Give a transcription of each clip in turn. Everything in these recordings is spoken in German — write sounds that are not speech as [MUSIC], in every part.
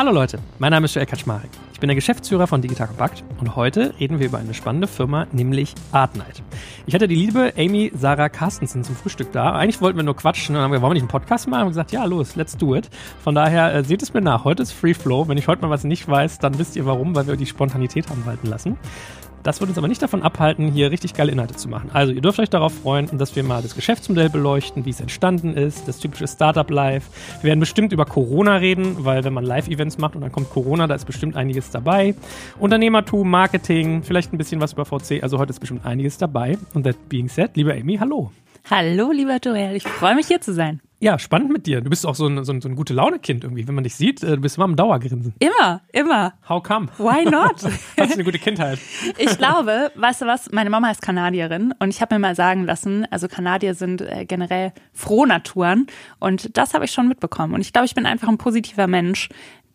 Hallo Leute, mein Name ist Joel Kaczmarek. Ich bin der Geschäftsführer von Digital Compact und heute reden wir über eine spannende Firma, nämlich Artnight. Ich hatte die liebe Amy Sarah Carstensen zum Frühstück da. Eigentlich wollten wir nur quatschen und haben gesagt, wollen wir nicht einen Podcast machen? Und gesagt, ja, los, let's do it. Von daher äh, seht es mir nach. Heute ist Free Flow. Wenn ich heute mal was nicht weiß, dann wisst ihr warum, weil wir die Spontanität haben walten lassen. Das wird uns aber nicht davon abhalten, hier richtig geile Inhalte zu machen. Also ihr dürft euch darauf freuen, dass wir mal das Geschäftsmodell beleuchten, wie es entstanden ist, das typische Startup Live. Wir werden bestimmt über Corona reden, weil wenn man Live-Events macht und dann kommt Corona, da ist bestimmt einiges dabei. Unternehmertum, Marketing, vielleicht ein bisschen was über VC. Also heute ist bestimmt einiges dabei. Und that being said, liebe Amy, hallo. Hallo, lieber Joel. Ich freue mich hier zu sein. Ja, spannend mit dir. Du bist auch so ein, so ein, so ein gute Laune-Kind irgendwie. Wenn man dich sieht, äh, du bist immer am Dauergrinsen. Immer, immer. How come? Why not? [LAUGHS] Hast du eine gute Kindheit? [LAUGHS] Ich glaube, weißt du was, meine Mama ist Kanadierin und ich habe mir mal sagen lassen, also Kanadier sind äh, generell Frohnaturen und das habe ich schon mitbekommen. Und ich glaube, ich bin einfach ein positiver Mensch,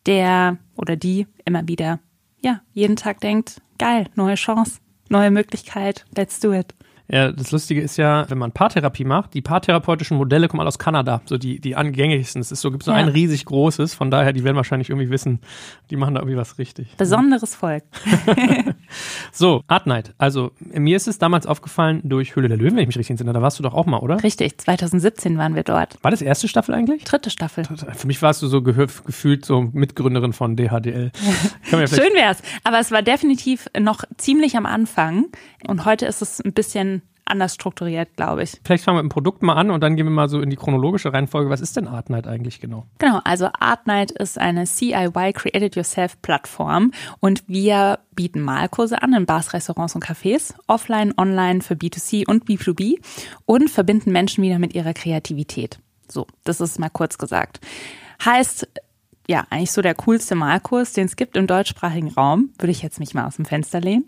der oder die immer wieder, ja, jeden Tag denkt, geil, neue Chance, neue Möglichkeit, let's do it. Ja, das Lustige ist ja, wenn man Paartherapie macht, die paartherapeutischen Modelle kommen alle aus Kanada, so die, die angängigsten. Es ist so, gibt so ja. ein riesig großes, von daher, die werden wahrscheinlich irgendwie wissen, die machen da irgendwie was richtig. Besonderes Volk. [LAUGHS] so, Art Night. Also, mir ist es damals aufgefallen durch Höhle der Löwen, wenn ich mich richtig entsinne. Da warst du doch auch mal, oder? Richtig, 2017 waren wir dort. War das erste Staffel eigentlich? Dritte Staffel. Für mich warst du so gefühlt so Mitgründerin von DHDL. [LAUGHS] Schön wär's. Aber es war definitiv noch ziemlich am Anfang. Und heute ist es ein bisschen anders strukturiert, glaube ich. Vielleicht fangen wir mit dem Produkt mal an und dann gehen wir mal so in die chronologische Reihenfolge. Was ist denn Artnight eigentlich genau? Genau, also Artnight ist eine CIY Created Yourself Plattform und wir bieten Malkurse an in Bars, Restaurants und Cafés, offline, online für B2C und B2B und verbinden Menschen wieder mit ihrer Kreativität. So, das ist mal kurz gesagt. Heißt, ja, eigentlich so der coolste Malkurs, den es gibt im deutschsprachigen Raum, würde ich jetzt mich mal aus dem Fenster lehnen.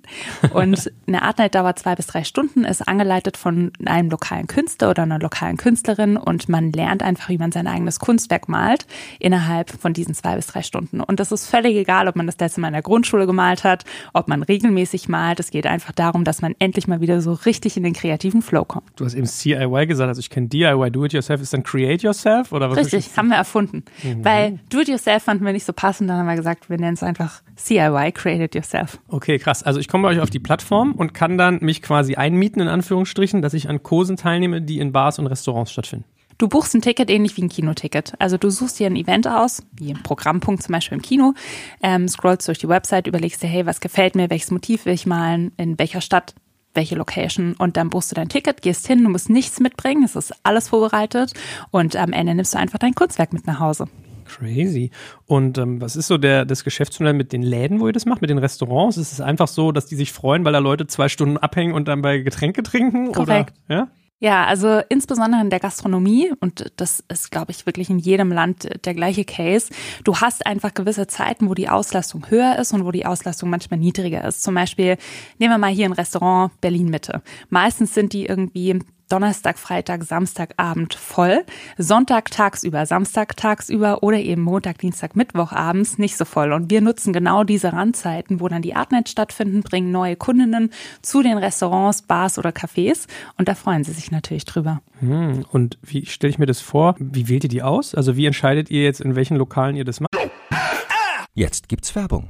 Und [LAUGHS] eine Art Night dauert zwei bis drei Stunden, ist angeleitet von einem lokalen Künstler oder einer lokalen Künstlerin und man lernt einfach, wie man sein eigenes Kunstwerk malt innerhalb von diesen zwei bis drei Stunden. Und das ist völlig egal, ob man das letzte Mal in der Grundschule gemalt hat, ob man regelmäßig malt. Es geht einfach darum, dass man endlich mal wieder so richtig in den kreativen Flow kommt. Du hast eben CIY gesagt, also ich kenne DIY, Do It Yourself, ist dann Create Yourself oder was? Richtig, haben wir erfunden. Mhm. Weil Do It Yourself Yourself fanden wir nicht so passend, dann haben wir gesagt, wir nennen es einfach CIY, Create It Yourself. Okay, krass. Also ich komme bei euch auf die Plattform und kann dann mich quasi einmieten, in Anführungsstrichen, dass ich an Kursen teilnehme, die in Bars und Restaurants stattfinden. Du buchst ein Ticket ähnlich wie ein Kinoticket. Also du suchst dir ein Event aus, wie ein Programmpunkt zum Beispiel im Kino, ähm, scrollst durch die Website, überlegst dir, hey, was gefällt mir, welches Motiv will ich malen, in welcher Stadt welche Location und dann buchst du dein Ticket, gehst hin, du musst nichts mitbringen, es ist alles vorbereitet und am Ende nimmst du einfach dein Kunstwerk mit nach Hause. Crazy. Und ähm, was ist so der, das Geschäftsmodell mit den Läden, wo ihr das macht, mit den Restaurants? Ist es einfach so, dass die sich freuen, weil da Leute zwei Stunden abhängen und dann bei Getränke trinken? Korrekt. Oder? Ja? Ja, also insbesondere in der Gastronomie, und das ist, glaube ich, wirklich in jedem Land der gleiche Case, du hast einfach gewisse Zeiten, wo die Auslastung höher ist und wo die Auslastung manchmal niedriger ist. Zum Beispiel, nehmen wir mal hier ein Restaurant Berlin Mitte. Meistens sind die irgendwie Donnerstag, Freitag, Samstagabend voll, Sonntag tagsüber, Samstag tagsüber oder eben Montag, Dienstag, Mittwoch abends nicht so voll. Und wir nutzen genau diese Randzeiten, wo dann die Artnet stattfinden, bringen neue Kundinnen zu den Restaurants, Bars oder Cafés und da freuen sie sich natürlich drüber. Hm, und wie stelle ich mir das vor? Wie wählt ihr die aus? Also wie entscheidet ihr jetzt, in welchen Lokalen ihr das macht? Jetzt gibt's Werbung.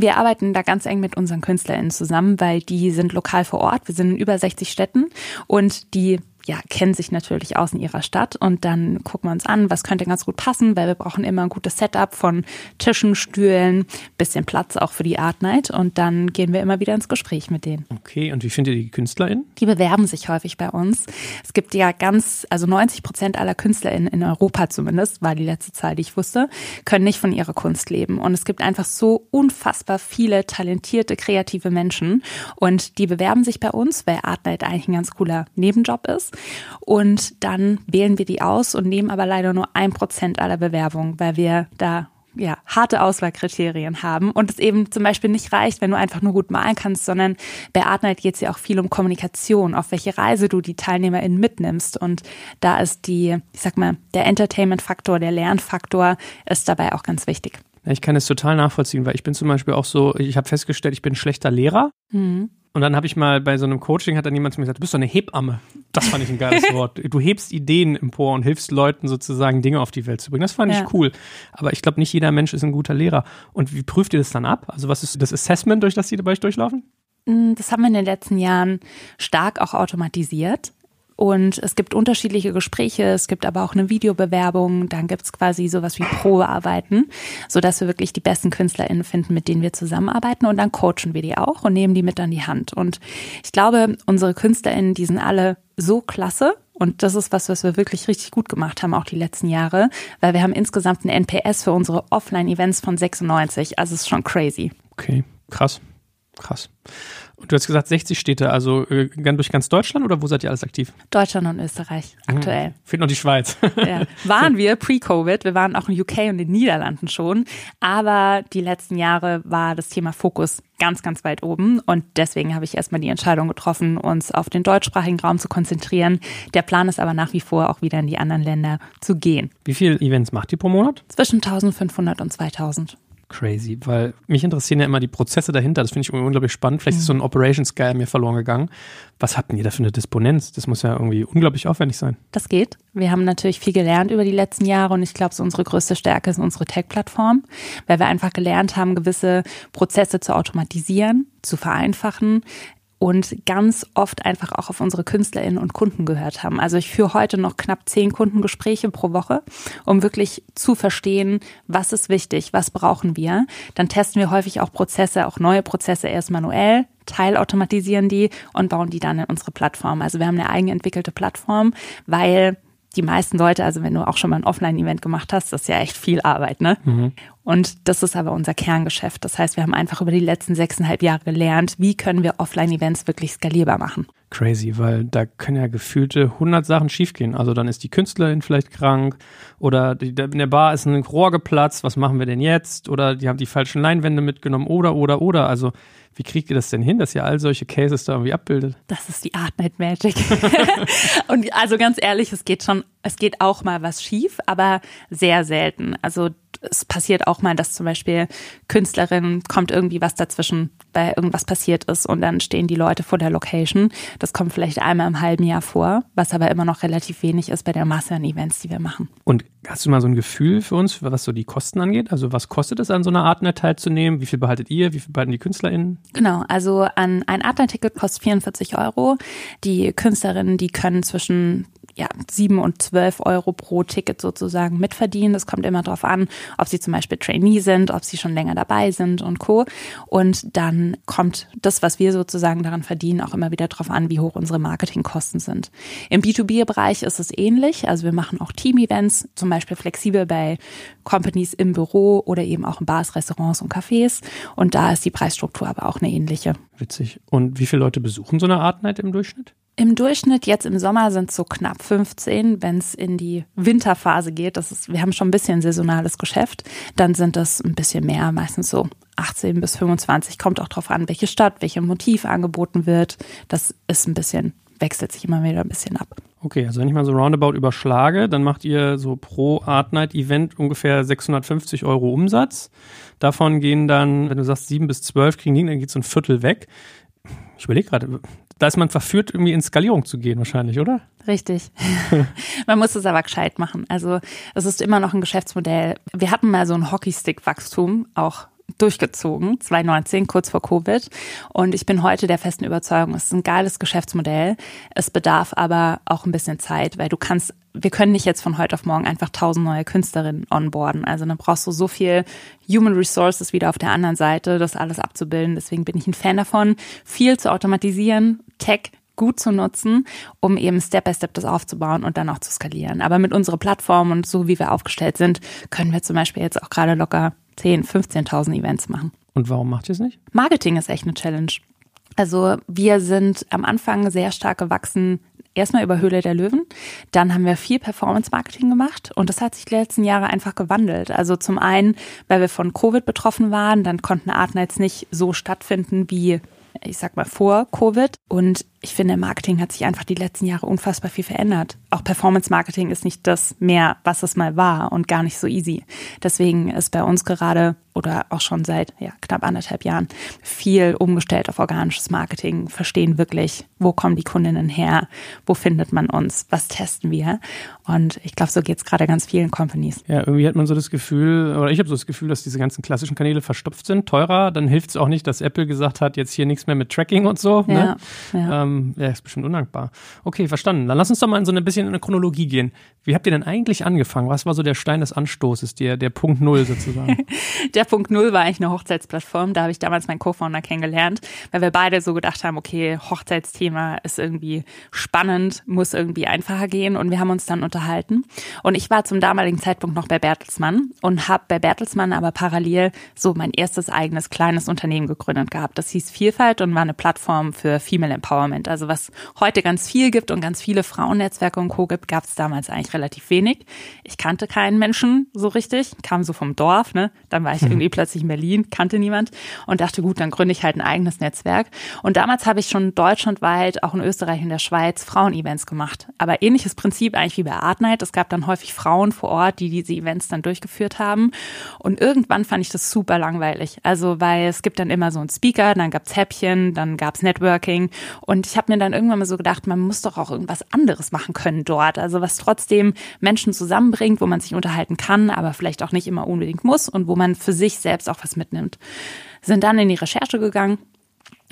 Wir arbeiten da ganz eng mit unseren KünstlerInnen zusammen, weil die sind lokal vor Ort. Wir sind in über 60 Städten und die ja, kennen sich natürlich aus in ihrer Stadt und dann gucken wir uns an, was könnte ganz gut passen, weil wir brauchen immer ein gutes Setup von Tischen, Stühlen, bisschen Platz auch für die Art Night und dann gehen wir immer wieder ins Gespräch mit denen. Okay, und wie findet ihr die KünstlerInnen? Die bewerben sich häufig bei uns. Es gibt ja ganz, also 90 Prozent aller KünstlerInnen in Europa zumindest, war die letzte Zahl, die ich wusste, können nicht von ihrer Kunst leben. Und es gibt einfach so unfassbar viele talentierte, kreative Menschen und die bewerben sich bei uns, weil Art Night eigentlich ein ganz cooler Nebenjob ist. Und dann wählen wir die aus und nehmen aber leider nur ein Prozent aller Bewerbungen, weil wir da ja, harte Auswahlkriterien haben und es eben zum Beispiel nicht reicht, wenn du einfach nur gut malen kannst, sondern bei Artnight geht es ja auch viel um Kommunikation, auf welche Reise du die TeilnehmerInnen mitnimmst und da ist die, ich sag mal, der Entertainment-Faktor, der Lernfaktor ist dabei auch ganz wichtig. ich kann es total nachvollziehen, weil ich bin zum Beispiel auch so, ich habe festgestellt, ich bin ein schlechter Lehrer. Mhm. Und dann habe ich mal bei so einem Coaching, hat dann jemand zu mir gesagt, du bist doch eine Hebamme. Das fand ich ein geiles [LAUGHS] Wort. Du hebst Ideen empor und hilfst Leuten sozusagen Dinge auf die Welt zu bringen. Das fand ja. ich cool. Aber ich glaube, nicht jeder Mensch ist ein guter Lehrer. Und wie prüft ihr das dann ab? Also was ist das Assessment, durch das die dabei durchlaufen? Mm, das haben wir in den letzten Jahren stark auch automatisiert. Und es gibt unterschiedliche Gespräche, es gibt aber auch eine Videobewerbung, dann gibt es quasi sowas wie Probearbeiten, sodass wir wirklich die besten KünstlerInnen finden, mit denen wir zusammenarbeiten und dann coachen wir die auch und nehmen die mit an die Hand. Und ich glaube, unsere KünstlerInnen, die sind alle so klasse, und das ist was, was wir wirklich richtig gut gemacht haben, auch die letzten Jahre, weil wir haben insgesamt einen NPS für unsere Offline-Events von 96. Also es ist schon crazy. Okay, krass. Krass. Und du hast gesagt 60 Städte, also äh, durch ganz Deutschland oder wo seid ihr alles aktiv? Deutschland und Österreich aktuell. Mhm. Fehlt noch die Schweiz. Ja. [LAUGHS] Waren wir pre-Covid, wir waren auch in UK und in den Niederlanden schon, aber die letzten Jahre war das Thema Fokus ganz, ganz weit oben und deswegen habe ich erstmal die Entscheidung getroffen, uns auf den deutschsprachigen Raum zu konzentrieren. Der Plan ist aber nach wie vor auch wieder in die anderen Länder zu gehen. Wie viele Events macht ihr pro Monat? Zwischen 1500 und 2000 crazy, weil mich interessieren ja immer die Prozesse dahinter. Das finde ich unglaublich spannend. Vielleicht mhm. ist so ein Operations Guy mir verloren gegangen. Was habt ihr da für eine Disponenz? Das muss ja irgendwie unglaublich aufwendig sein. Das geht. Wir haben natürlich viel gelernt über die letzten Jahre und ich glaube, so unsere größte Stärke ist unsere Tech-Plattform, weil wir einfach gelernt haben, gewisse Prozesse zu automatisieren, zu vereinfachen, und ganz oft einfach auch auf unsere KünstlerInnen und Kunden gehört haben. Also ich führe heute noch knapp zehn Kundengespräche pro Woche, um wirklich zu verstehen, was ist wichtig, was brauchen wir. Dann testen wir häufig auch Prozesse, auch neue Prozesse erst manuell, teilautomatisieren die und bauen die dann in unsere Plattform. Also wir haben eine eigenentwickelte Plattform, weil die meisten Leute, also wenn du auch schon mal ein Offline-Event gemacht hast, das ist ja echt viel Arbeit, ne? Mhm. Und das ist aber unser Kerngeschäft. Das heißt, wir haben einfach über die letzten sechseinhalb Jahre gelernt, wie können wir Offline-Events wirklich skalierbar machen. Crazy, weil da können ja gefühlte 100 Sachen schiefgehen. Also dann ist die Künstlerin vielleicht krank oder die, in der Bar ist ein Rohr geplatzt, was machen wir denn jetzt? Oder die haben die falschen Leinwände mitgenommen oder, oder, oder. Also wie kriegt ihr das denn hin, dass ihr all solche Cases da irgendwie abbildet? Das ist die Art Night Magic. [LAUGHS] und also ganz ehrlich, es geht schon, es geht auch mal was schief, aber sehr selten. Also es passiert auch mal, dass zum Beispiel Künstlerin kommt irgendwie was dazwischen, weil irgendwas passiert ist und dann stehen die Leute vor der Location. Das kommt vielleicht einmal im halben Jahr vor, was aber immer noch relativ wenig ist bei der Masse an Events, die wir machen. Und hast du mal so ein Gefühl für uns, was so die Kosten angeht? Also was kostet es an so einer Artnet teilzunehmen? Wie viel behaltet ihr? Wie viel behalten die KünstlerInnen? Genau, also an ein Artnet-Ticket kostet 44 Euro. Die Künstlerinnen, die können zwischen ja, sieben und zwölf Euro pro Ticket sozusagen mitverdienen. Das kommt immer darauf an, ob sie zum Beispiel Trainee sind, ob sie schon länger dabei sind und Co. Und dann kommt das, was wir sozusagen daran verdienen, auch immer wieder darauf an, wie hoch unsere Marketingkosten sind. Im B2B-Bereich ist es ähnlich. Also wir machen auch Team-Events, zum Beispiel flexibel bei Companies im Büro oder eben auch in Bars, Restaurants und Cafés. Und da ist die Preisstruktur aber auch eine ähnliche. Witzig. Und wie viele Leute besuchen so eine Art Night im Durchschnitt? Im Durchschnitt jetzt im Sommer sind es so knapp 15. Wenn es in die Winterphase geht, das ist, wir haben schon ein bisschen saisonales Geschäft, dann sind das ein bisschen mehr, meistens so 18 bis 25. Kommt auch darauf an, welche Stadt, welches Motiv angeboten wird. Das ist ein bisschen, wechselt sich immer wieder ein bisschen ab. Okay, also wenn ich mal so roundabout überschlage, dann macht ihr so pro Art Night Event ungefähr 650 Euro Umsatz. Davon gehen dann, wenn du sagst sieben bis zwölf kriegen die, dann geht so ein Viertel weg. Ich überlege gerade, da ist man verführt, irgendwie in Skalierung zu gehen, wahrscheinlich, oder? Richtig. [LAUGHS] man muss es aber gescheit machen. Also es ist immer noch ein Geschäftsmodell. Wir hatten mal so ein Hockeystick-Wachstum, auch durchgezogen, 2019, kurz vor Covid. Und ich bin heute der festen Überzeugung, es ist ein geiles Geschäftsmodell. Es bedarf aber auch ein bisschen Zeit, weil du kannst, wir können nicht jetzt von heute auf morgen einfach tausend neue Künstlerinnen onboarden. Also dann brauchst du so viel Human Resources wieder auf der anderen Seite, das alles abzubilden. Deswegen bin ich ein Fan davon, viel zu automatisieren, Tech gut zu nutzen, um eben Step by Step das aufzubauen und dann auch zu skalieren. Aber mit unserer Plattform und so wie wir aufgestellt sind, können wir zum Beispiel jetzt auch gerade locker 10, 15.000 Events machen. Und warum macht ihr es nicht? Marketing ist echt eine Challenge. Also wir sind am Anfang sehr stark gewachsen, erstmal über Höhle der Löwen. Dann haben wir viel Performance-Marketing gemacht und das hat sich die letzten Jahre einfach gewandelt. Also zum einen, weil wir von Covid betroffen waren, dann konnten Art Nights nicht so stattfinden wie ich sag mal vor Covid. Und ich finde, Marketing hat sich einfach die letzten Jahre unfassbar viel verändert. Auch Performance Marketing ist nicht das mehr, was es mal war und gar nicht so easy. Deswegen ist bei uns gerade oder auch schon seit ja, knapp anderthalb Jahren viel umgestellt auf organisches Marketing, verstehen wirklich, wo kommen die Kundinnen her, wo findet man uns, was testen wir. Und ich glaube, so geht es gerade ganz vielen Companies. Ja, irgendwie hat man so das Gefühl, oder ich habe so das Gefühl, dass diese ganzen klassischen Kanäle verstopft sind, teurer. Dann hilft es auch nicht, dass Apple gesagt hat, jetzt hier nichts mehr mit Tracking und so. Ne? Ja, ja. Ähm, ähm, ja, ist bestimmt undankbar. Okay, verstanden. Dann lass uns doch mal in so ein bisschen in eine Chronologie gehen. Wie habt ihr denn eigentlich angefangen? Was war so der Stein des Anstoßes, der, der Punkt Null sozusagen? [LAUGHS] der Punkt Null war eigentlich eine Hochzeitsplattform. Da habe ich damals meinen Co-Founder kennengelernt, weil wir beide so gedacht haben, okay, Hochzeitsthema ist irgendwie spannend, muss irgendwie einfacher gehen und wir haben uns dann unterhalten. Und ich war zum damaligen Zeitpunkt noch bei Bertelsmann und habe bei Bertelsmann aber parallel so mein erstes eigenes kleines Unternehmen gegründet gehabt. Das hieß Vielfalt und war eine Plattform für Female Empowerment. Also was heute ganz viel gibt und ganz viele Frauennetzwerke und Co. gibt, gab es damals eigentlich relativ wenig. Ich kannte keinen Menschen so richtig, kam so vom Dorf, ne? Dann war ich mhm. irgendwie plötzlich in Berlin, kannte niemand und dachte, gut, dann gründe ich halt ein eigenes Netzwerk. Und damals habe ich schon deutschlandweit, auch in Österreich und der Schweiz, Frauenevents gemacht. Aber ähnliches Prinzip eigentlich wie bei Art Night. Es gab dann häufig Frauen vor Ort, die diese Events dann durchgeführt haben. Und irgendwann fand ich das super langweilig. Also, weil es gibt dann immer so einen Speaker, dann gab's Häppchen, dann gab's Networking. Und ich habe mir dann irgendwann mal so gedacht, man muss doch auch irgendwas anderes machen können dort. Also was trotzdem Menschen zusammenbringt, wo man sich unterhalten kann, aber vielleicht auch nicht immer unbedingt muss und wo man für sich selbst auch was mitnimmt. Sind dann in die Recherche gegangen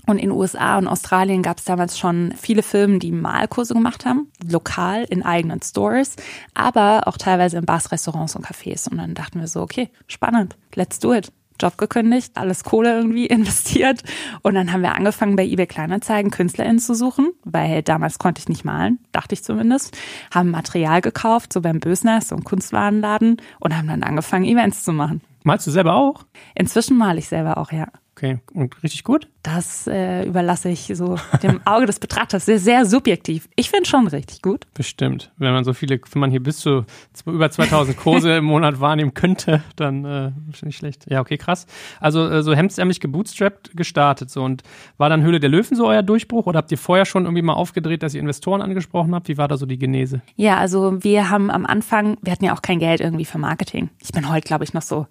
und in USA und Australien gab es damals schon viele Firmen, die Malkurse gemacht haben, lokal in eigenen Stores, aber auch teilweise in Bars, Restaurants und Cafés. Und dann dachten wir so, okay, spannend, let's do it. Job gekündigt, alles Kohle irgendwie [LAUGHS] investiert und dann haben wir angefangen bei eBay Kleinanzeigen KünstlerInnen zu suchen, weil damals konnte ich nicht malen, dachte ich zumindest, haben Material gekauft, so beim Bösner, so ein Kunstwarenladen und haben dann angefangen Events zu machen. Malst du selber auch? Inzwischen male ich selber auch, ja. Okay, und richtig gut? Das äh, überlasse ich so dem [LAUGHS] Auge des Betrachters. Sehr, sehr subjektiv. Ich finde schon richtig gut. Bestimmt. Wenn man so viele, wenn man hier bis zu über 2000 Kurse [LAUGHS] im Monat wahrnehmen könnte, dann äh, nicht schlecht. Ja, okay, krass. Also äh, so hemdsärmlich gebootstrapped gestartet so und war dann Höhle der Löwen so euer Durchbruch oder habt ihr vorher schon irgendwie mal aufgedreht, dass ihr Investoren angesprochen habt? Wie war da so die Genese? Ja, also wir haben am Anfang, wir hatten ja auch kein Geld irgendwie für Marketing. Ich bin heute, glaube ich, noch so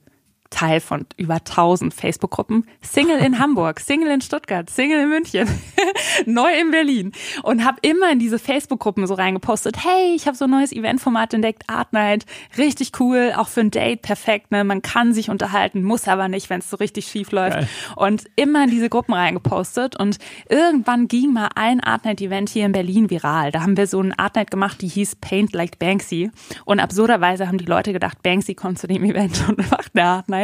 Teil von über 1000 Facebook-Gruppen. Single in [LAUGHS] Hamburg, Single in Stuttgart, Single in München, [LAUGHS] neu in Berlin und habe immer in diese Facebook-Gruppen so reingepostet, hey, ich habe so ein neues Eventformat entdeckt, Art Night, richtig cool, auch für ein Date perfekt, ne? Man kann sich unterhalten, muss aber nicht, wenn es so richtig schief läuft. Geil. Und immer in diese Gruppen reingepostet und irgendwann ging mal ein Art Night Event hier in Berlin viral. Da haben wir so ein Art Night gemacht, die hieß Paint Like Banksy und absurderweise haben die Leute gedacht, Banksy kommt zu dem Event [LAUGHS] und macht eine Art Night.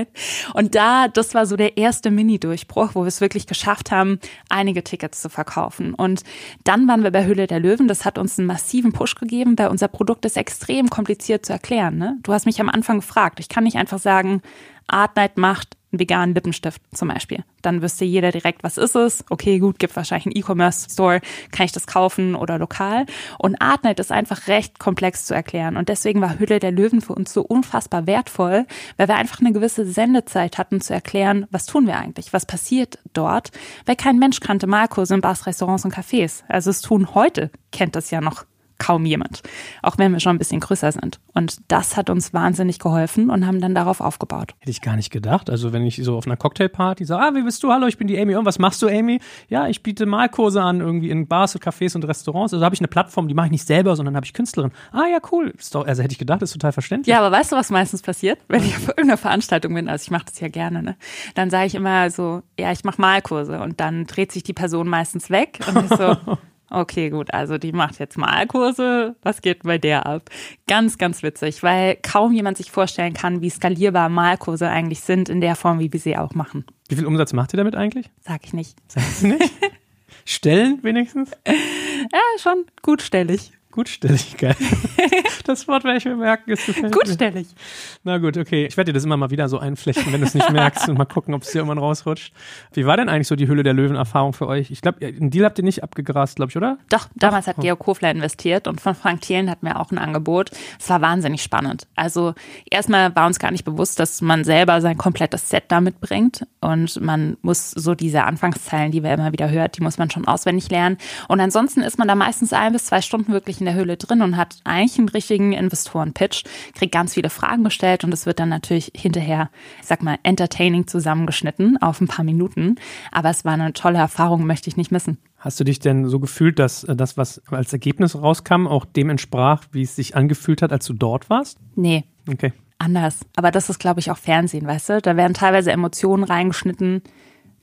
Und da, das war so der erste Mini-Durchbruch, wo wir es wirklich geschafft haben, einige Tickets zu verkaufen. Und dann waren wir bei Hülle der Löwen. Das hat uns einen massiven Push gegeben, weil unser Produkt ist extrem kompliziert zu erklären. Ne? Du hast mich am Anfang gefragt. Ich kann nicht einfach sagen, Art Night macht einen veganen Lippenstift zum Beispiel. Dann wüsste jeder direkt, was ist es. Okay, gut, gibt wahrscheinlich einen E-Commerce-Store, kann ich das kaufen oder lokal. Und Artnet ist einfach recht komplex zu erklären. Und deswegen war Hülle der Löwen für uns so unfassbar wertvoll, weil wir einfach eine gewisse Sendezeit hatten zu erklären, was tun wir eigentlich, was passiert dort. Weil kein Mensch kannte Malkurse in Bars, Restaurants und Cafés. Also es tun heute, kennt das ja noch kaum jemand, auch wenn wir schon ein bisschen größer sind. Und das hat uns wahnsinnig geholfen und haben dann darauf aufgebaut. Hätte ich gar nicht gedacht. Also wenn ich so auf einer Cocktailparty sage, ah, wie bist du? Hallo, ich bin die Amy. Und was machst du, Amy? Ja, ich biete Malkurse an, irgendwie in Bars und Cafés und Restaurants. Also habe ich eine Plattform, die mache ich nicht selber, sondern habe ich Künstlerin. Ah ja, cool. Doch, also hätte ich gedacht, ist total verständlich. Ja, aber weißt du, was meistens passiert? Wenn ich auf irgendeiner Veranstaltung bin, also ich mache das ja gerne, ne? Dann sage ich immer so, ja, ich mache Malkurse. Und dann dreht sich die Person meistens weg und ist so, [LAUGHS] Okay, gut. Also die macht jetzt Malkurse. Was geht bei der ab? Ganz, ganz witzig, weil kaum jemand sich vorstellen kann, wie skalierbar Malkurse eigentlich sind in der Form, wie wir sie auch machen. Wie viel Umsatz macht ihr damit eigentlich? Sag ich nicht. Sagst du nicht? [LAUGHS] Stellen wenigstens? Ja, schon gutstellig. Gutstelligkeit. [LAUGHS] das Wort werde ich mir merken, es gefällt Gutstellig. Mir. Na gut, okay. Ich werde dir das immer mal wieder so einflechten, wenn du es nicht merkst und mal gucken, ob es dir irgendwann rausrutscht. Wie war denn eigentlich so die Hülle der Löwen-Erfahrung für euch? Ich glaube, einen Deal habt ihr nicht abgegrast, glaube ich, oder? Doch, damals hat Georg Kofler investiert und von Frank Thielen hatten wir auch ein Angebot. Es war wahnsinnig spannend. Also erstmal war uns gar nicht bewusst, dass man selber sein komplettes Set damit bringt und man muss so diese Anfangszeilen, die wir immer wieder hört, die muss man schon auswendig lernen. Und ansonsten ist man da meistens ein bis zwei Stunden wirklich in der Höhle drin und hat eigentlich einen richtigen Investoren-Pitch, kriegt ganz viele Fragen gestellt und es wird dann natürlich hinterher, ich sag mal, entertaining zusammengeschnitten auf ein paar Minuten. Aber es war eine tolle Erfahrung, möchte ich nicht missen. Hast du dich denn so gefühlt, dass äh, das, was als Ergebnis rauskam, auch dem entsprach, wie es sich angefühlt hat, als du dort warst? Nee. Okay. Anders. Aber das ist, glaube ich, auch Fernsehen, weißt du? Da werden teilweise Emotionen reingeschnitten,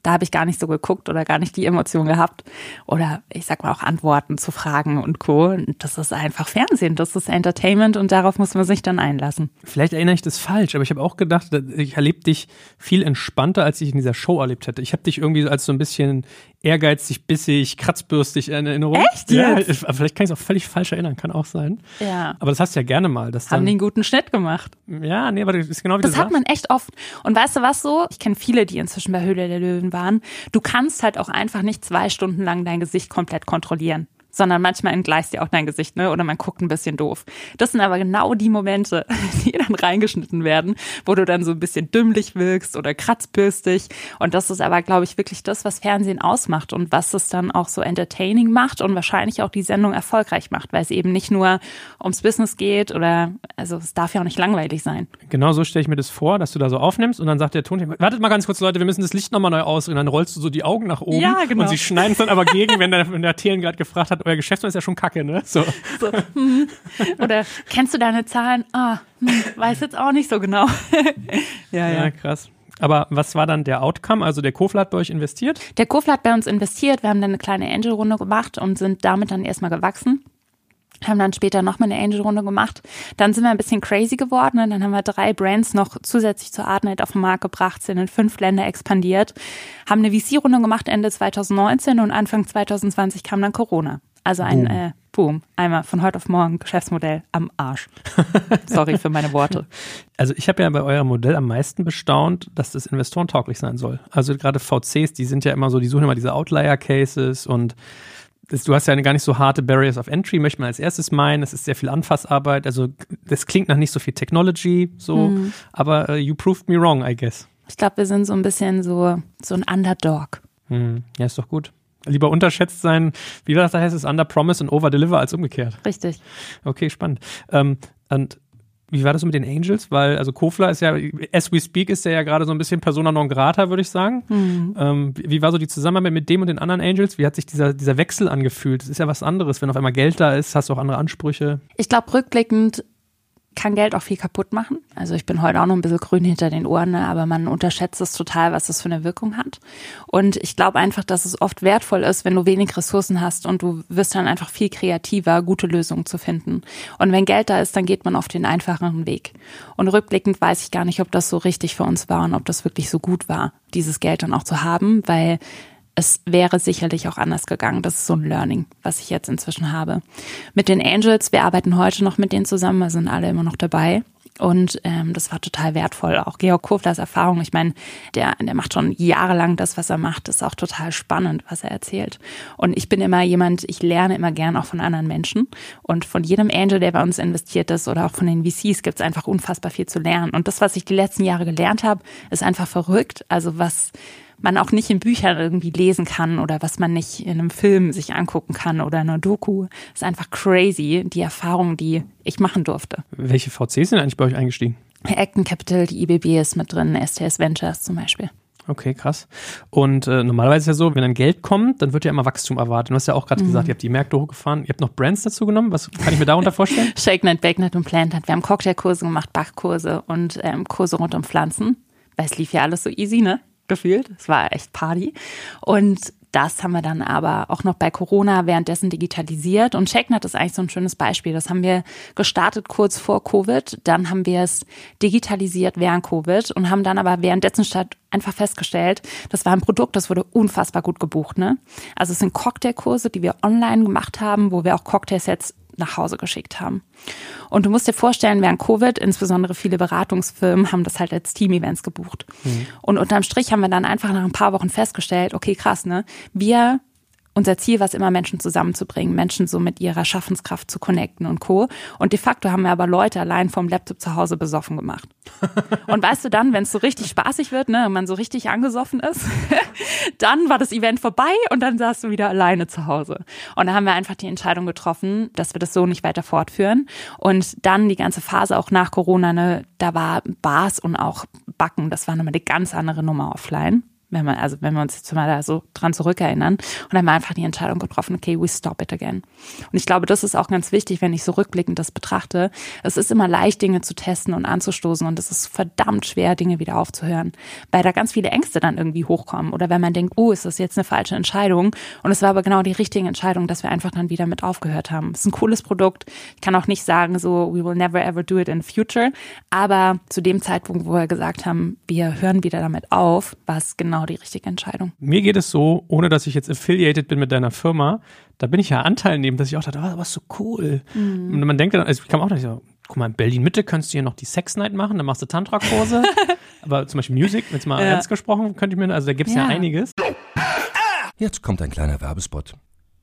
da habe ich gar nicht so geguckt oder gar nicht die Emotion gehabt. Oder ich sag mal auch Antworten zu Fragen und Co. Das ist einfach Fernsehen, das ist Entertainment und darauf muss man sich dann einlassen. Vielleicht erinnere ich das falsch, aber ich habe auch gedacht, ich erlebe dich viel entspannter, als ich in dieser Show erlebt hätte. Ich habe dich irgendwie als so ein bisschen ehrgeizig, bissig, kratzbürstig in Erinnerung. Echt? Ja, vielleicht kann ich es auch völlig falsch erinnern, kann auch sein. Ja. Aber das hast du ja gerne mal. Dass Haben den guten Schnitt gemacht. Ja, nee, aber das ist genau wie Das du hat man echt oft. Und weißt du was so? Ich kenne viele, die inzwischen bei Höhle der Löwen waren. Du kannst halt auch einfach nicht zwei Stunden lang dein Gesicht komplett kontrollieren sondern manchmal entgleist dir auch dein Gesicht, ne? Oder man guckt ein bisschen doof. Das sind aber genau die Momente, [LAUGHS] die dann reingeschnitten werden, wo du dann so ein bisschen dümmlich wirkst oder kratzbürstig. Und das ist aber, glaube ich, wirklich das, was Fernsehen ausmacht und was es dann auch so entertaining macht und wahrscheinlich auch die Sendung erfolgreich macht, weil es eben nicht nur ums Business geht oder, also es darf ja auch nicht langweilig sein. Genau so stelle ich mir das vor, dass du da so aufnimmst und dann sagt der Ton, wartet mal ganz kurz, Leute, wir müssen das Licht nochmal neu aus und dann rollst du so die Augen nach oben ja, genau. und sie schneiden es dann aber gegen, wenn der, wenn der Thelen gerade gefragt hat, euer Geschäftsmann ist ja schon kacke, ne? So. [LAUGHS] so hm. Oder kennst du deine Zahlen? Ah, hm, weiß jetzt auch nicht so genau. [LAUGHS] ja, ja, ja, krass. Aber was war dann der Outcome? Also der Kofler hat bei euch investiert? Der Kofler hat bei uns investiert. Wir haben dann eine kleine Angel-Runde gemacht und sind damit dann erstmal gewachsen haben dann später nochmal eine Angel-Runde gemacht. Dann sind wir ein bisschen crazy geworden und dann haben wir drei Brands noch zusätzlich zur Artnight auf den Markt gebracht, sind in fünf Länder expandiert, haben eine VC-Runde gemacht Ende 2019 und Anfang 2020 kam dann Corona. Also ein Boom. Äh, Boom. Einmal von heute auf morgen Geschäftsmodell am Arsch. [LAUGHS] Sorry für meine Worte. Also ich habe ja bei eurem Modell am meisten bestaunt, dass das investorentauglich sein soll. Also gerade VCs, die sind ja immer so, die suchen immer diese Outlier-Cases und das, du hast ja eine gar nicht so harte Barriers of Entry, möchte man als erstes meinen. Es ist sehr viel Anfassarbeit. Also das klingt nach nicht so viel Technology, so, mhm. aber uh, you proved me wrong, I guess. Ich glaube, wir sind so ein bisschen so, so ein Underdog. Mhm. Ja, ist doch gut lieber unterschätzt sein, wie das heißt, ist under promise und over deliver als umgekehrt. Richtig. Okay, spannend. Ähm, und Wie war das mit den Angels? Weil, also Kofler ist ja, as we speak, ist der ja gerade so ein bisschen Persona non grata, würde ich sagen. Mhm. Ähm, wie war so die Zusammenarbeit mit dem und den anderen Angels? Wie hat sich dieser, dieser Wechsel angefühlt? Das ist ja was anderes. Wenn auf einmal Geld da ist, hast du auch andere Ansprüche. Ich glaube, rückblickend kann Geld auch viel kaputt machen. Also ich bin heute auch noch ein bisschen grün hinter den Ohren, ne, aber man unterschätzt es total, was das für eine Wirkung hat. Und ich glaube einfach, dass es oft wertvoll ist, wenn du wenig Ressourcen hast und du wirst dann einfach viel kreativer, gute Lösungen zu finden. Und wenn Geld da ist, dann geht man auf den einfacheren Weg. Und rückblickend weiß ich gar nicht, ob das so richtig für uns war und ob das wirklich so gut war, dieses Geld dann auch zu haben, weil es wäre sicherlich auch anders gegangen. Das ist so ein Learning, was ich jetzt inzwischen habe. Mit den Angels, wir arbeiten heute noch mit denen zusammen, wir sind alle immer noch dabei. Und ähm, das war total wertvoll. Auch Georg Koflers Erfahrung. Ich meine, der, der macht schon jahrelang das, was er macht. Ist auch total spannend, was er erzählt. Und ich bin immer jemand, ich lerne immer gern auch von anderen Menschen. Und von jedem Angel, der bei uns investiert ist oder auch von den VCs, gibt es einfach unfassbar viel zu lernen. Und das, was ich die letzten Jahre gelernt habe, ist einfach verrückt. Also was man auch nicht in Büchern irgendwie lesen kann oder was man nicht in einem Film sich angucken kann oder in einer Doku. Das ist einfach crazy, die Erfahrung, die ich machen durfte. Welche VCs sind eigentlich bei euch eingestiegen? Acton Capital, die IBB ist mit drin, STS Ventures zum Beispiel. Okay, krass. Und äh, normalerweise ist ja so, wenn dann Geld kommt, dann wird ja immer Wachstum erwartet. Du hast ja auch gerade mhm. gesagt, ihr habt die Märkte hochgefahren. Ihr habt noch Brands dazu genommen. Was kann ich mir darunter [LAUGHS] vorstellen? Shake Night, Bake Night und Plant Night. Wir haben Cocktailkurse gemacht, Bachkurse und ähm, Kurse rund um Pflanzen. Weil es lief ja alles so easy, ne? Gefühlt. Es war echt Party. Und das haben wir dann aber auch noch bei Corona währenddessen digitalisiert. Und ShakeNet ist eigentlich so ein schönes Beispiel. Das haben wir gestartet kurz vor Covid. Dann haben wir es digitalisiert während Covid und haben dann aber währenddessen statt einfach festgestellt, das war ein Produkt, das wurde unfassbar gut gebucht. Ne? Also es sind Cocktailkurse, die wir online gemacht haben, wo wir auch Cocktailsets nach Hause geschickt haben. Und du musst dir vorstellen, während Covid, insbesondere viele Beratungsfirmen, haben das halt als Team-Events gebucht. Mhm. Und unterm Strich haben wir dann einfach nach ein paar Wochen festgestellt, okay, krass, ne? Wir unser Ziel war es immer, Menschen zusammenzubringen, Menschen so mit ihrer Schaffenskraft zu connecten und Co. Und de facto haben wir aber Leute allein vom Laptop zu Hause besoffen gemacht. [LAUGHS] und weißt du dann, wenn es so richtig spaßig wird, ne, und man so richtig angesoffen ist, [LAUGHS] dann war das Event vorbei und dann saßt du wieder alleine zu Hause. Und da haben wir einfach die Entscheidung getroffen, dass wir das so nicht weiter fortführen. Und dann die ganze Phase auch nach Corona, ne, da war Bars und auch Backen, das war nochmal eine ganz andere Nummer offline wenn man, also wenn wir uns jetzt mal da so dran zurückerinnern und haben einfach die Entscheidung getroffen, okay, we stop it again. Und ich glaube, das ist auch ganz wichtig, wenn ich so rückblickend das betrachte. Es ist immer leicht, Dinge zu testen und anzustoßen und es ist verdammt schwer, Dinge wieder aufzuhören, weil da ganz viele Ängste dann irgendwie hochkommen oder wenn man denkt, oh, ist das jetzt eine falsche Entscheidung? Und es war aber genau die richtige Entscheidung, dass wir einfach dann wieder mit aufgehört haben. Es ist ein cooles Produkt. Ich kann auch nicht sagen, so, we will never ever do it in future. Aber zu dem Zeitpunkt, wo wir gesagt haben, wir hören wieder damit auf, war es genau genau die richtige Entscheidung. Mir geht es so, ohne dass ich jetzt affiliated bin mit deiner Firma, da bin ich ja Anteil nehmen, dass ich auch dachte, oh, was so cool. Mhm. Und man denkt dann, also ich kam auch nicht so, guck mal, in Berlin-Mitte könntest du hier noch die Sex Night machen, dann machst du Tantra-Kurse. [LAUGHS] Aber zum Beispiel Music, jetzt mal ja. ernst gesprochen, könnte ich mir, also da gibt es ja. ja einiges. Jetzt kommt ein kleiner Werbespot.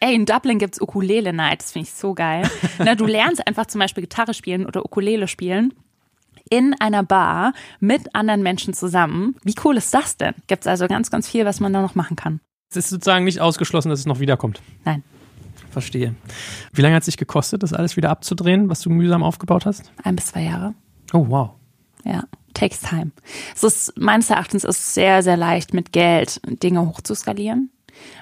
Ey, in Dublin gibt's Ukulele Night, das finde ich so geil. [LAUGHS] Na, du lernst einfach zum Beispiel Gitarre spielen oder Ukulele spielen in einer Bar mit anderen Menschen zusammen. Wie cool ist das denn? Gibt's also ganz, ganz viel, was man da noch machen kann. Es ist sozusagen nicht ausgeschlossen, dass es noch wiederkommt. Nein. Verstehe. Wie lange hat es sich gekostet, das alles wieder abzudrehen, was du mühsam aufgebaut hast? Ein bis zwei Jahre. Oh, wow. Ja, takes time. Es ist, meines Erachtens ist es sehr, sehr leicht, mit Geld Dinge hochzuskalieren.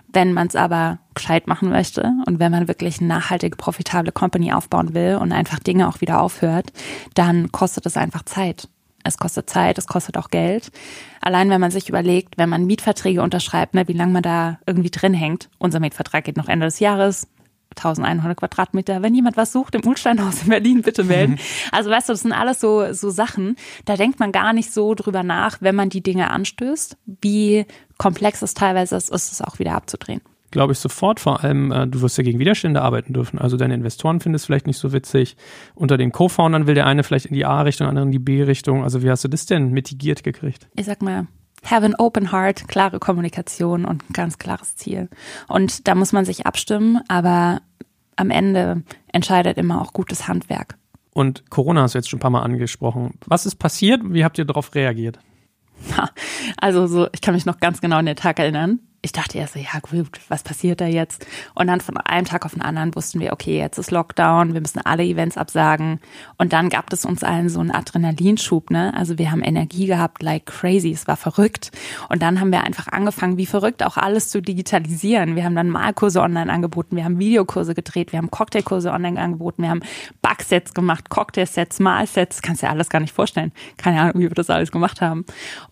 Wenn man es aber gescheit machen möchte und wenn man wirklich eine nachhaltige, profitable Company aufbauen will und einfach Dinge auch wieder aufhört, dann kostet es einfach Zeit. Es kostet Zeit, es kostet auch Geld. Allein wenn man sich überlegt, wenn man Mietverträge unterschreibt, ne, wie lange man da irgendwie drin hängt. Unser Mietvertrag geht noch Ende des Jahres. 1100 Quadratmeter. Wenn jemand was sucht im Ulsteinhaus in Berlin, bitte melden. [LAUGHS] Also weißt du, das sind alles so, so Sachen, da denkt man gar nicht so drüber nach, wenn man die Dinge anstößt, wie komplex es teilweise ist, ist es auch wieder abzudrehen. Glaube ich sofort. Vor allem, äh, du wirst ja gegen Widerstände arbeiten dürfen. Also deine Investoren finden es vielleicht nicht so witzig. Unter den Co-Foundern will der eine vielleicht in die A-Richtung, der andere in die B-Richtung. Also wie hast du das denn mitigiert gekriegt? Ich sag mal, have an open heart, klare Kommunikation und ein ganz klares Ziel. Und da muss man sich abstimmen, aber am Ende entscheidet immer auch gutes Handwerk. Und Corona hast du jetzt schon ein paar Mal angesprochen. Was ist passiert? Wie habt ihr darauf reagiert? Also so, ich kann mich noch ganz genau an den Tag erinnern ich dachte erst so, ja gut, was passiert da jetzt? Und dann von einem Tag auf den anderen wussten wir, okay, jetzt ist Lockdown, wir müssen alle Events absagen. Und dann gab es uns allen so einen Adrenalinschub, ne? Also wir haben Energie gehabt, like crazy, es war verrückt. Und dann haben wir einfach angefangen, wie verrückt auch alles zu digitalisieren. Wir haben dann Malkurse online angeboten, wir haben Videokurse gedreht, wir haben Cocktailkurse online angeboten, wir haben Backsets gemacht, Cocktailsets, Malsets, kannst dir alles gar nicht vorstellen. Keine Ahnung, wie wir das alles gemacht haben.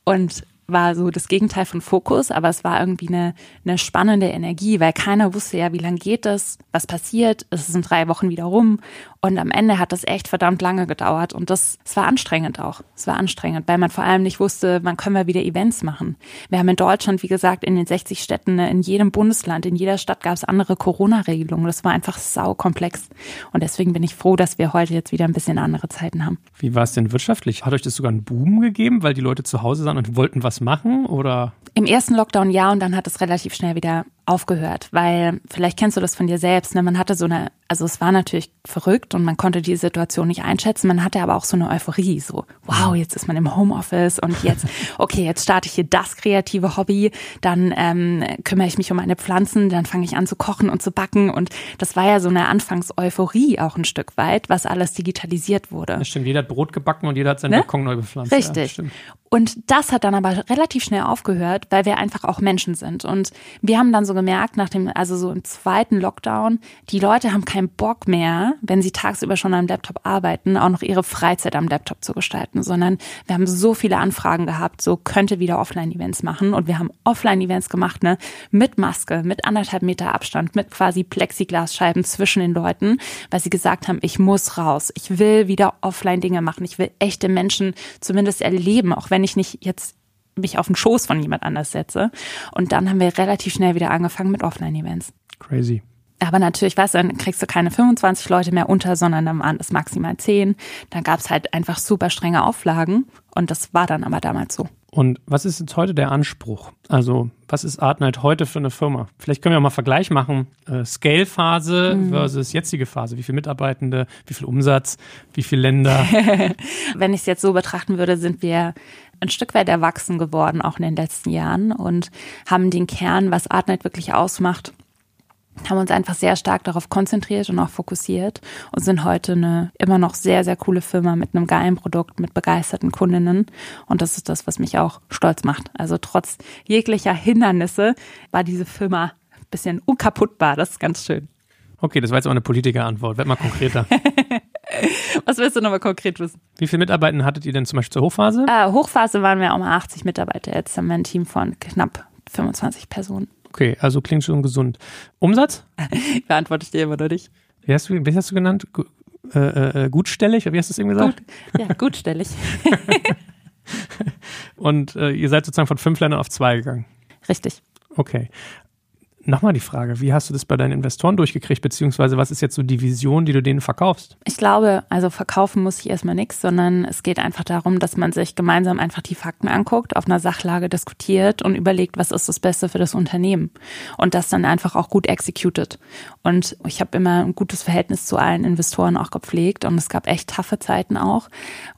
Und war so das Gegenteil von Fokus, aber es war irgendwie eine, eine spannende Energie, weil keiner wusste ja, wie lange geht das, was passiert, es sind drei Wochen wieder rum und am Ende hat das echt verdammt lange gedauert und das, es war anstrengend auch. Es war anstrengend, weil man vor allem nicht wusste, wann können wir wieder Events machen. Wir haben in Deutschland, wie gesagt, in den 60 Städten, in jedem Bundesland, in jeder Stadt gab es andere Corona-Regelungen. Das war einfach saukomplex und deswegen bin ich froh, dass wir heute jetzt wieder ein bisschen andere Zeiten haben. Wie war es denn wirtschaftlich? Hat euch das sogar einen Boom gegeben, weil die Leute zu Hause waren und wollten was machen oder? Im ersten Lockdown ja und dann hat es relativ schnell wieder aufgehört, weil vielleicht kennst du das von dir selbst, ne? man hatte so eine, also es war natürlich verrückt und man konnte die Situation nicht einschätzen, man hatte aber auch so eine Euphorie, so wow, jetzt ist man im Homeoffice und jetzt, [LAUGHS] okay, jetzt starte ich hier das kreative Hobby, dann ähm, kümmere ich mich um meine Pflanzen, dann fange ich an zu kochen und zu backen und das war ja so eine Anfangs-Euphorie auch ein Stück weit, was alles digitalisiert wurde. Das stimmt, jeder hat Brot gebacken und jeder hat seinen ne? Balkon neu bepflanzt. Richtig. Ja, und das hat dann aber relativ schnell aufgehört, weil wir einfach auch Menschen sind und wir haben dann so gemerkt, nach dem, also so im zweiten Lockdown, die Leute haben keinen Bock mehr, wenn sie tagsüber schon am Laptop arbeiten, auch noch ihre Freizeit am Laptop zu gestalten, sondern wir haben so viele Anfragen gehabt, so könnte wieder Offline-Events machen. Und wir haben Offline-Events gemacht, ne, mit Maske, mit anderthalb Meter Abstand, mit quasi Plexiglasscheiben zwischen den Leuten, weil sie gesagt haben, ich muss raus, ich will wieder Offline-Dinge machen, ich will echte Menschen zumindest erleben, auch wenn ich nicht jetzt mich auf den Schoß von jemand anders setze. Und dann haben wir relativ schnell wieder angefangen mit Offline-Events. Crazy. Aber natürlich, weißt du, dann kriegst du keine 25 Leute mehr unter, sondern dann waren es maximal 10. Dann gab es halt einfach super strenge Auflagen und das war dann aber damals so. Und was ist jetzt heute der Anspruch? Also, was ist Artnight heute für eine Firma? Vielleicht können wir auch mal Vergleich machen. Äh, Scale-Phase mhm. versus jetzige Phase. Wie viele Mitarbeitende, wie viel Umsatz, wie viele Länder? [LAUGHS] Wenn ich es jetzt so betrachten würde, sind wir ein Stück weit erwachsen geworden, auch in den letzten Jahren und haben den Kern, was Artnet wirklich ausmacht, haben uns einfach sehr stark darauf konzentriert und auch fokussiert und sind heute eine immer noch sehr, sehr coole Firma mit einem geilen Produkt, mit begeisterten Kundinnen. Und das ist das, was mich auch stolz macht. Also trotz jeglicher Hindernisse war diese Firma ein bisschen unkaputtbar. Das ist ganz schön. Okay, das war jetzt auch eine Politikerantwort. Werd mal konkreter. [LAUGHS] [LAUGHS] Was willst du nochmal konkret wissen? Wie viele Mitarbeiter hattet ihr denn zum Beispiel zur Hochphase? Äh, Hochphase waren wir auch mal 80 Mitarbeiter. Jetzt haben wir ein Team von knapp 25 Personen. Okay, also klingt schon gesund. Umsatz? [LAUGHS] Beantworte ich dir immer noch nicht. Wie hast du, wie hast du genannt? Äh, äh, äh, gutstellig? Wie hast du es eben gesagt? Gut, ja, gutstellig. [LAUGHS] Und äh, ihr seid sozusagen von fünf Ländern auf zwei gegangen. Richtig. Okay. Nochmal die Frage, wie hast du das bei deinen Investoren durchgekriegt, beziehungsweise was ist jetzt so die Vision, die du denen verkaufst? Ich glaube, also verkaufen muss ich erstmal nichts, sondern es geht einfach darum, dass man sich gemeinsam einfach die Fakten anguckt, auf einer Sachlage diskutiert und überlegt, was ist das Beste für das Unternehmen und das dann einfach auch gut executed. Und ich habe immer ein gutes Verhältnis zu allen Investoren auch gepflegt und es gab echt taffe Zeiten auch.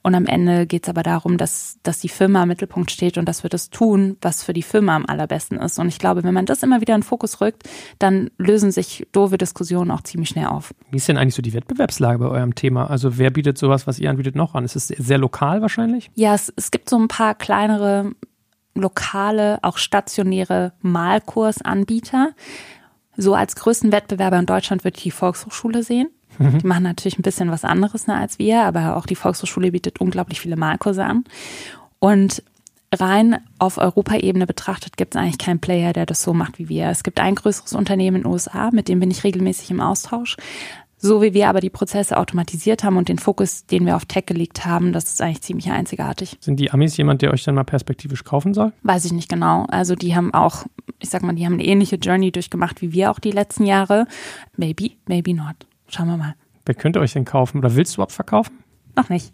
Und am Ende geht es aber darum, dass, dass die Firma im Mittelpunkt steht und dass wir das tun, was für die Firma am allerbesten ist. Und ich glaube, wenn man das immer wieder in Fokus rückt, dann lösen sich doofe Diskussionen auch ziemlich schnell auf. Wie ist denn eigentlich so die Wettbewerbslage bei eurem Thema? Also wer bietet sowas, was ihr anbietet, noch an? Ist es sehr lokal wahrscheinlich? Ja, es, es gibt so ein paar kleinere lokale, auch stationäre Malkursanbieter. So als größten Wettbewerber in Deutschland würde ich die Volkshochschule sehen. Mhm. Die machen natürlich ein bisschen was anderes ne, als wir, aber auch die Volkshochschule bietet unglaublich viele Malkurse an. Und rein auf Europaebene betrachtet gibt es eigentlich keinen Player, der das so macht wie wir. Es gibt ein größeres Unternehmen in den USA, mit dem bin ich regelmäßig im Austausch. So wie wir aber die Prozesse automatisiert haben und den Fokus, den wir auf Tech gelegt haben, das ist eigentlich ziemlich einzigartig. Sind die Amis jemand, der euch dann mal perspektivisch kaufen soll? Weiß ich nicht genau. Also die haben auch, ich sag mal, die haben eine ähnliche Journey durchgemacht wie wir auch die letzten Jahre. Maybe, maybe not. Schauen wir mal. Wer könnte euch denn kaufen? Oder willst du überhaupt verkaufen? Noch nicht.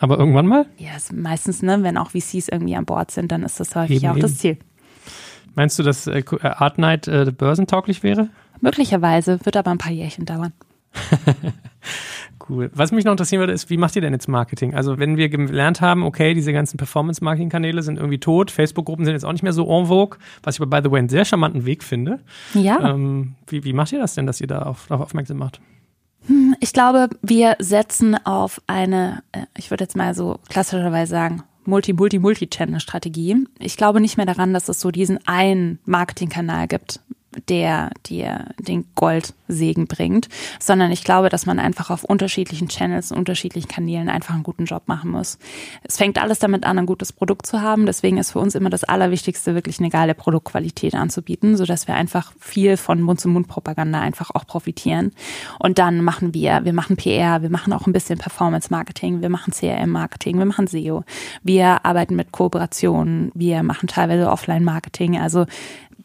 Aber irgendwann mal? Ja, meistens, ne, wenn auch VCs irgendwie an Bord sind, dann ist das häufig eben, auch eben. das Ziel. Meinst du, dass äh, Art Night äh, börsentauglich wäre? Möglicherweise, wird aber ein paar Jährchen dauern. [LAUGHS] cool. Was mich noch interessieren würde, ist, wie macht ihr denn jetzt Marketing? Also, wenn wir gelernt haben, okay, diese ganzen Performance-Marketing-Kanäle sind irgendwie tot, Facebook-Gruppen sind jetzt auch nicht mehr so en vogue, was ich aber, by the way, einen sehr charmanten Weg finde. Ja. Ähm, wie, wie macht ihr das denn, dass ihr da auf, darauf aufmerksam macht? Hm, ich glaube, wir setzen auf eine, äh, ich würde jetzt mal so klassischerweise sagen, Multi-Multi-Multi-Channel-Strategie. Ich glaube nicht mehr daran, dass es so diesen einen Marketingkanal gibt, der dir den Goldsegen bringt, sondern ich glaube, dass man einfach auf unterschiedlichen Channels unterschiedlichen Kanälen einfach einen guten Job machen muss. Es fängt alles damit an, ein gutes Produkt zu haben. Deswegen ist für uns immer das Allerwichtigste, wirklich eine geile Produktqualität anzubieten, sodass wir einfach viel von Mund-zu-Mund-Propaganda einfach auch profitieren. Und dann machen wir, wir machen PR, wir machen auch ein bisschen Performance-Marketing, wir machen CRM-Marketing, wir machen SEO, wir arbeiten mit Kooperationen, wir machen teilweise Offline-Marketing. Also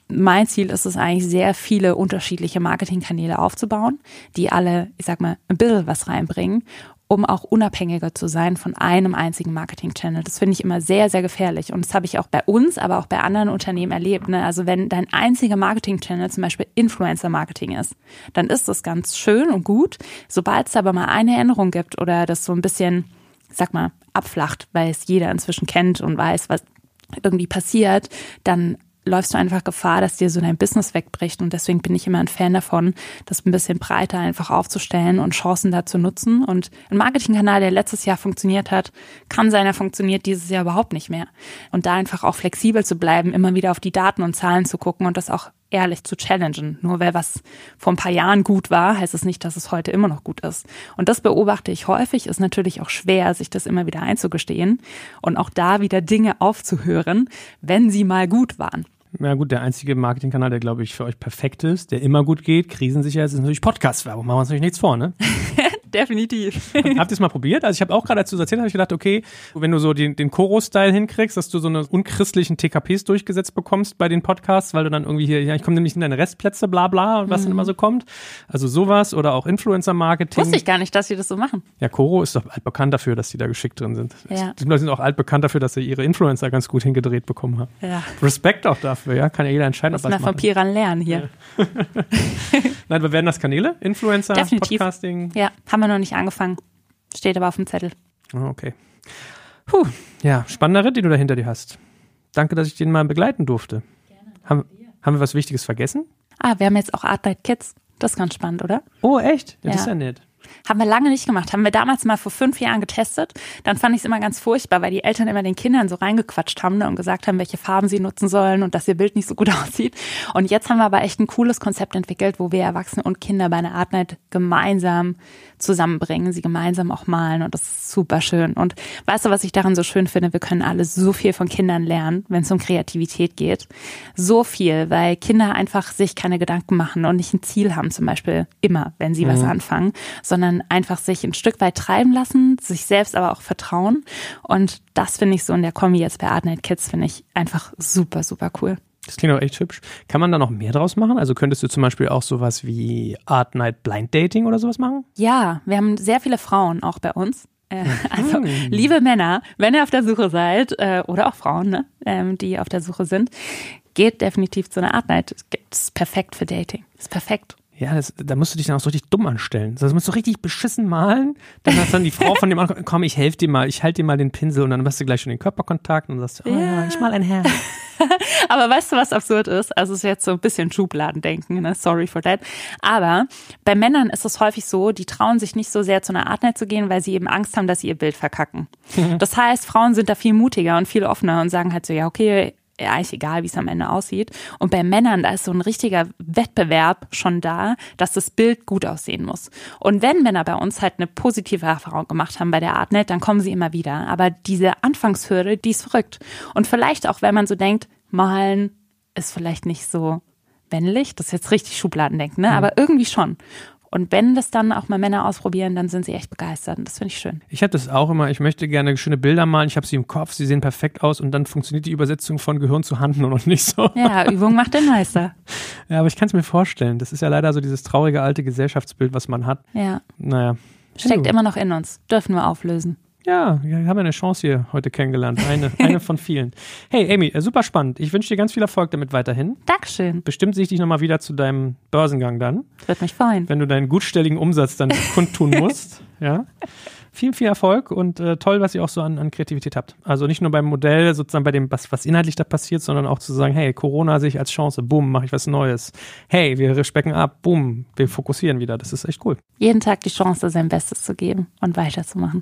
mein Ziel ist es eigentlich, sehr viele unterschiedliche Marketingkanäle aufzubauen, die alle, ich sag mal, ein bisschen was reinbringen, um auch unabhängiger zu sein von einem einzigen Marketing-Channel. Das finde ich immer sehr, sehr gefährlich. Und das habe ich auch bei uns, aber auch bei anderen Unternehmen erlebt. Ne? Also wenn dein einziger Marketing-Channel zum Beispiel Influencer-Marketing ist, dann ist das ganz schön und gut. Sobald es aber mal eine Änderung gibt oder das so ein bisschen, sag mal, abflacht, weil es jeder inzwischen kennt und weiß, was irgendwie passiert, dann läufst du einfach Gefahr, dass dir so dein Business wegbricht. Und deswegen bin ich immer ein Fan davon, das ein bisschen breiter einfach aufzustellen und Chancen dazu nutzen. Und ein Marketingkanal, der letztes Jahr funktioniert hat, kann sein, er funktioniert dieses Jahr überhaupt nicht mehr. Und da einfach auch flexibel zu bleiben, immer wieder auf die Daten und Zahlen zu gucken und das auch ehrlich zu challengen. Nur weil was vor ein paar Jahren gut war, heißt es nicht, dass es heute immer noch gut ist. Und das beobachte ich häufig, ist natürlich auch schwer, sich das immer wieder einzugestehen und auch da wieder Dinge aufzuhören, wenn sie mal gut waren. Ja gut, der einzige Marketingkanal, der glaube ich für euch perfekt ist, der immer gut geht, krisensicher ist, ist natürlich Podcast-Werbung. Machen wir uns natürlich nichts vor, ne? [LAUGHS] definitiv. Habt ihr es mal probiert? Also ich habe auch gerade, als du es erzählt hast, ich gedacht, okay, wenn du so den, den Choro-Style hinkriegst, dass du so eine unchristlichen TKPs durchgesetzt bekommst bei den Podcasts, weil du dann irgendwie hier, ja, ich komme nämlich in deine Restplätze, bla bla, und was mhm. dann immer so kommt. Also sowas oder auch Influencer-Marketing. Wusste ich gar nicht, dass sie das so machen. Ja, Choro ist doch altbekannt dafür, dass die da geschickt drin sind. Ja. Die sind auch altbekannt dafür, dass sie ihre Influencer ganz gut hingedreht bekommen haben. Ja. Respekt auch dafür, ja. Kann ja jeder entscheiden, ob was von Piran lernen hier. Ja. [LAUGHS] Nein, aber werden das Kanäle? Influencer, Definitiv. Podcasting? Ja, haben wir noch nicht angefangen. Steht aber auf dem Zettel. Oh, okay. Puh, ja, spannender Ritt, den du da hinter dir hast. Danke, dass ich den mal begleiten durfte. Gerne. Haben, haben wir was Wichtiges vergessen? Ah, wir haben jetzt auch Art Night Kids. Das ist ganz spannend, oder? Oh, echt? Ja, Das ist ja nett. Haben wir lange nicht gemacht. Haben wir damals mal vor fünf Jahren getestet. Dann fand ich es immer ganz furchtbar, weil die Eltern immer den Kindern so reingequatscht haben ne, und gesagt haben, welche Farben sie nutzen sollen und dass ihr Bild nicht so gut [LAUGHS] aussieht. Und jetzt haben wir aber echt ein cooles Konzept entwickelt, wo wir Erwachsene und Kinder bei einer Art Night gemeinsam zusammenbringen, sie gemeinsam auch malen und das ist super schön. Und weißt du, was ich daran so schön finde? Wir können alle so viel von Kindern lernen, wenn es um Kreativität geht. So viel, weil Kinder einfach sich keine Gedanken machen und nicht ein Ziel haben, zum Beispiel immer, wenn sie mhm. was anfangen, sondern einfach sich ein Stück weit treiben lassen, sich selbst aber auch vertrauen. Und das finde ich so in der Kombi jetzt bei Art Night Kids, finde ich einfach super, super cool. Das klingt auch echt hübsch. Kann man da noch mehr draus machen? Also könntest du zum Beispiel auch sowas wie Art Night Blind Dating oder sowas machen? Ja, wir haben sehr viele Frauen auch bei uns. Äh, also, hm. liebe Männer, wenn ihr auf der Suche seid, äh, oder auch Frauen, ne, ähm, die auf der Suche sind, geht definitiv zu einer Art Night. Das ist perfekt für Dating. Das ist perfekt. Ja, das, da musst du dich dann auch so richtig dumm anstellen. Das musst du richtig beschissen malen. Dann hast dann die Frau von dem anderen, komm, ich helfe dir mal, ich halte dir mal den Pinsel und dann hast du gleich schon den Körperkontakt und sagst, oh, ja. ich mal ein Herz. [LAUGHS] aber weißt du, was absurd ist? Also es ist jetzt so ein bisschen Schubladendenken, ne? sorry for that. Aber bei Männern ist es häufig so, die trauen sich nicht so sehr zu einer Artnet zu gehen, weil sie eben Angst haben, dass sie ihr Bild verkacken. Das heißt, Frauen sind da viel mutiger und viel offener und sagen halt so, ja, okay, eigentlich egal, wie es am Ende aussieht. Und bei Männern, da ist so ein richtiger Wettbewerb schon da, dass das Bild gut aussehen muss. Und wenn Männer bei uns halt eine positive Erfahrung gemacht haben bei der Artnet, dann kommen sie immer wieder. Aber diese Anfangshürde, die ist verrückt. Und vielleicht auch, wenn man so denkt, malen ist vielleicht nicht so männlich, das ist jetzt richtig Schubladendenken, ne? Mhm. aber irgendwie schon. Und wenn das dann auch mal Männer ausprobieren, dann sind sie echt begeistert. Und das finde ich schön. Ich habe das auch immer. Ich möchte gerne schöne Bilder malen. Ich habe sie im Kopf. Sie sehen perfekt aus. Und dann funktioniert die Übersetzung von Gehirn zu Hand nur noch nicht so. Ja, Übung macht den Meister. [LAUGHS] ja, aber ich kann es mir vorstellen. Das ist ja leider so dieses traurige alte Gesellschaftsbild, was man hat. Ja. Naja. Steckt immer noch in uns. Dürfen wir auflösen. Ja, wir haben eine Chance hier heute kennengelernt. Eine, [LAUGHS] eine von vielen. Hey, Amy, äh, super spannend. Ich wünsche dir ganz viel Erfolg damit weiterhin. Dankeschön. Bestimmt sehe ich dich nochmal wieder zu deinem Börsengang dann. Wird mich freuen. Wenn du deinen gutstelligen Umsatz dann [LAUGHS] kundtun musst. ja. Viel, viel Erfolg und äh, toll, was ihr auch so an, an Kreativität habt. Also nicht nur beim Modell, sozusagen bei dem, was, was inhaltlich da passiert, sondern auch zu sagen, hey, Corona sehe ich als Chance, boom, mache ich was Neues. Hey, wir specken ab, boom, wir fokussieren wieder. Das ist echt cool. Jeden Tag die Chance, sein Bestes zu geben und weiterzumachen.